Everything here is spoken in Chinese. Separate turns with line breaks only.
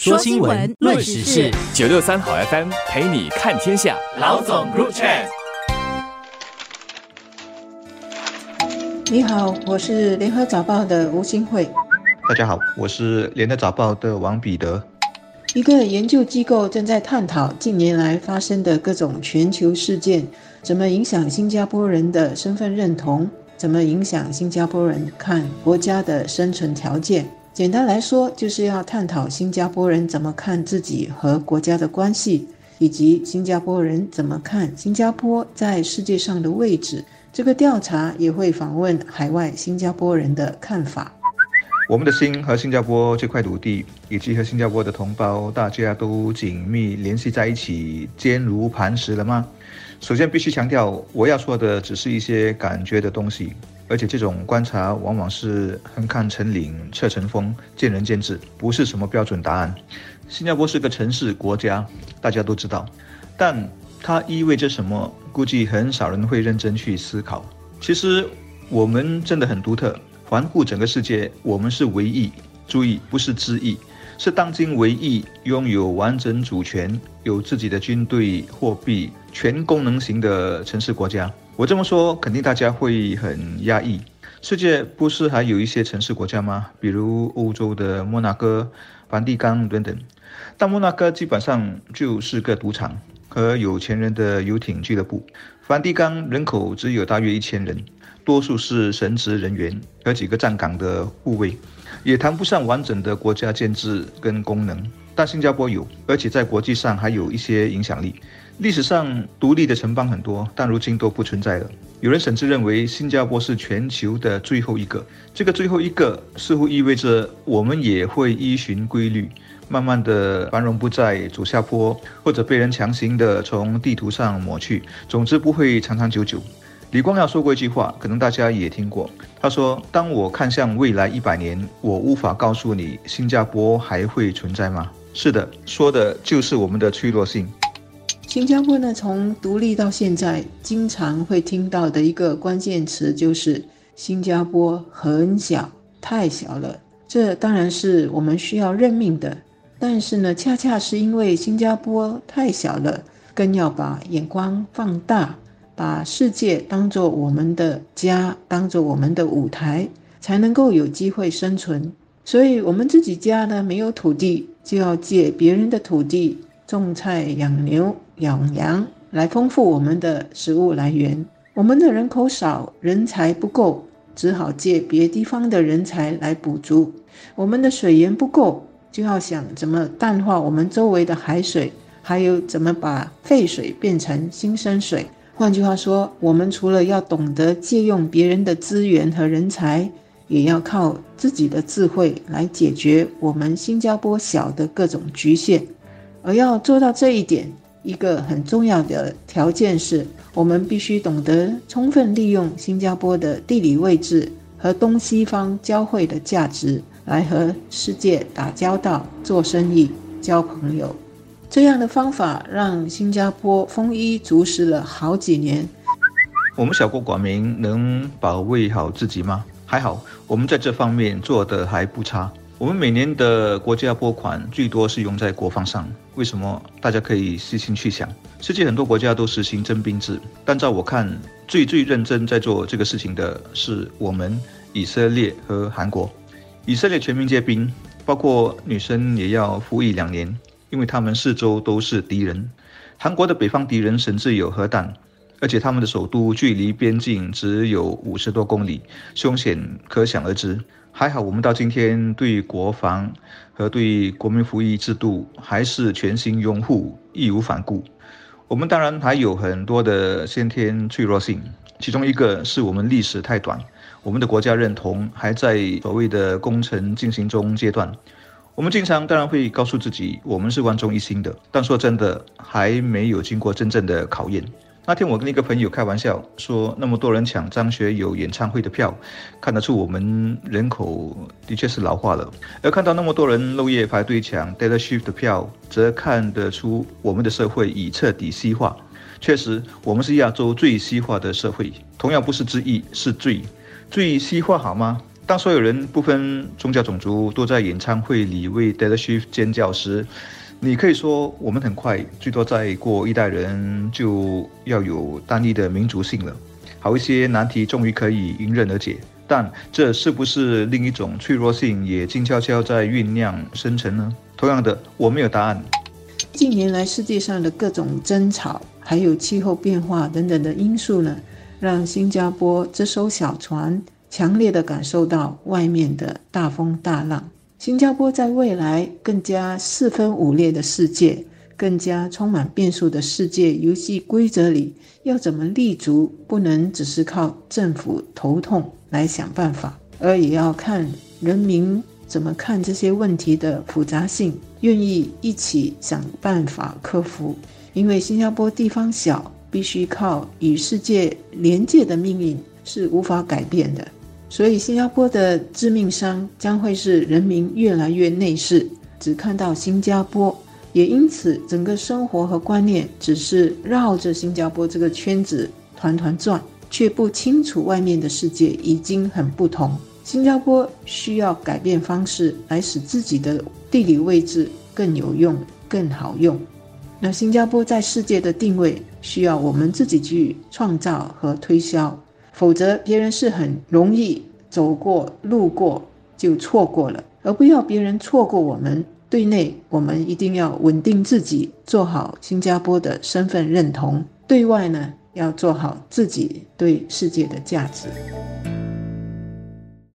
说新闻，论时事，
九六三好 FM 陪你看天下。
老总 Group Chat。
你好，我是联合早报的吴新慧。
大家好，我是联合早报的王彼得。
一个研究机构正在探讨近年来发生的各种全球事件，怎么影响新加坡人的身份认同，怎么影响新加坡人看国家的生存条件。简单来说，就是要探讨新加坡人怎么看自己和国家的关系，以及新加坡人怎么看新加坡在世界上的位置。这个调查也会访问海外新加坡人的看法。
我们的心和新加坡这块土地，以及和新加坡的同胞，大家都紧密联系在一起，坚如磐石了吗？首先必须强调，我要说的只是一些感觉的东西。而且这种观察往往是横看成岭侧成峰，见仁见智，不是什么标准答案。新加坡是个城市国家，大家都知道，但它意味着什么？估计很少人会认真去思考。其实我们真的很独特，环顾整个世界，我们是唯一。注意，不是之一，是当今唯一拥有完整主权、有自己的军队、货币、全功能型的城市国家。我这么说，肯定大家会很压抑。世界不是还有一些城市国家吗？比如欧洲的摩纳哥、梵蒂冈等等。但摩纳哥基本上就是个赌场和有钱人的游艇俱乐部。梵蒂冈人口只有大约一千人，多数是神职人员和几个站岗的护卫，也谈不上完整的国家建制跟功能。但新加坡有，而且在国际上还有一些影响力。历史上独立的城邦很多，但如今都不存在了。有人甚至认为新加坡是全球的最后一个。这个最后一个似乎意味着我们也会依循规律，慢慢的繁荣不再走下坡，或者被人强行的从地图上抹去。总之不会长长久久。李光耀说过一句话，可能大家也听过。他说：“当我看向未来一百年，我无法告诉你新加坡还会存在吗？”是的，说的就是我们的脆弱性。
新加坡呢，从独立到现在，经常会听到的一个关键词就是“新加坡很小，太小了”。这当然是我们需要认命的。但是呢，恰恰是因为新加坡太小了，更要把眼光放大，把世界当作我们的家，当作我们的舞台，才能够有机会生存。所以，我们自己家呢，没有土地，就要借别人的土地种菜、养牛。养羊来丰富我们的食物来源。我们的人口少，人才不够，只好借别地方的人才来补足。我们的水源不够，就要想怎么淡化我们周围的海水，还有怎么把废水变成新生水。换句话说，我们除了要懂得借用别人的资源和人才，也要靠自己的智慧来解决我们新加坡小的各种局限。而要做到这一点，一个很重要的条件是，我们必须懂得充分利用新加坡的地理位置和东西方交汇的价值，来和世界打交道、做生意、交朋友。这样的方法让新加坡丰衣足食了好几年。
我们小国寡民，能保卫好自己吗？还好，我们在这方面做得还不差。我们每年的国家拨款最多是用在国防上，为什么？大家可以细心去想。世界很多国家都实行征兵制，但照我看，最最认真在做这个事情的是我们以色列和韩国。以色列全民皆兵，包括女生也要服役两年，因为他们四周都是敌人。韩国的北方敌人甚至有核弹，而且他们的首都距离边境只有五十多公里，凶险可想而知。还好，我们到今天对国防和对国民服役制度还是全心拥护，义无反顾。我们当然还有很多的先天脆弱性，其中一个是我们历史太短，我们的国家认同还在所谓的工程进行中阶段。我们经常当然会告诉自己，我们是万众一心的，但说真的，还没有经过真正的考验。那天我跟一个朋友开玩笑说，那么多人抢张学友演唱会的票，看得出我们人口的确是老化了；而看到那么多人漏夜排队抢 Taylor Swift 的票，则看得出我们的社会已彻底西化。确实，我们是亚洲最西化的社会，同样不是之一，是最最西化，好吗？当所有人不分宗教种族都在演唱会里为 Taylor Swift 尖叫时，你可以说我们很快，最多再过一代人就要有单一的民族性了。好一些难题终于可以迎刃而解，但这是不是另一种脆弱性也静悄悄在酝酿生成呢？同样的，我没有答案。
近年来世界上的各种争吵，还有气候变化等等的因素呢，让新加坡这艘小船。强烈的感受到外面的大风大浪。新加坡在未来更加四分五裂的世界，更加充满变数的世界游戏规则里，要怎么立足？不能只是靠政府头痛来想办法，而也要看人民怎么看这些问题的复杂性，愿意一起想办法克服。因为新加坡地方小，必须靠与世界连接的命运是无法改变的。所以，新加坡的致命伤将会是人民越来越内视，只看到新加坡，也因此整个生活和观念只是绕着新加坡这个圈子团团转，却不清楚外面的世界已经很不同。新加坡需要改变方式来使自己的地理位置更有用、更好用。那新加坡在世界的定位需要我们自己去创造和推销。否则，别人是很容易走过、路过就错过了，而不要别人错过我们。对内，我们一定要稳定自己，做好新加坡的身份认同；对外呢，要做好自己对世界的价值。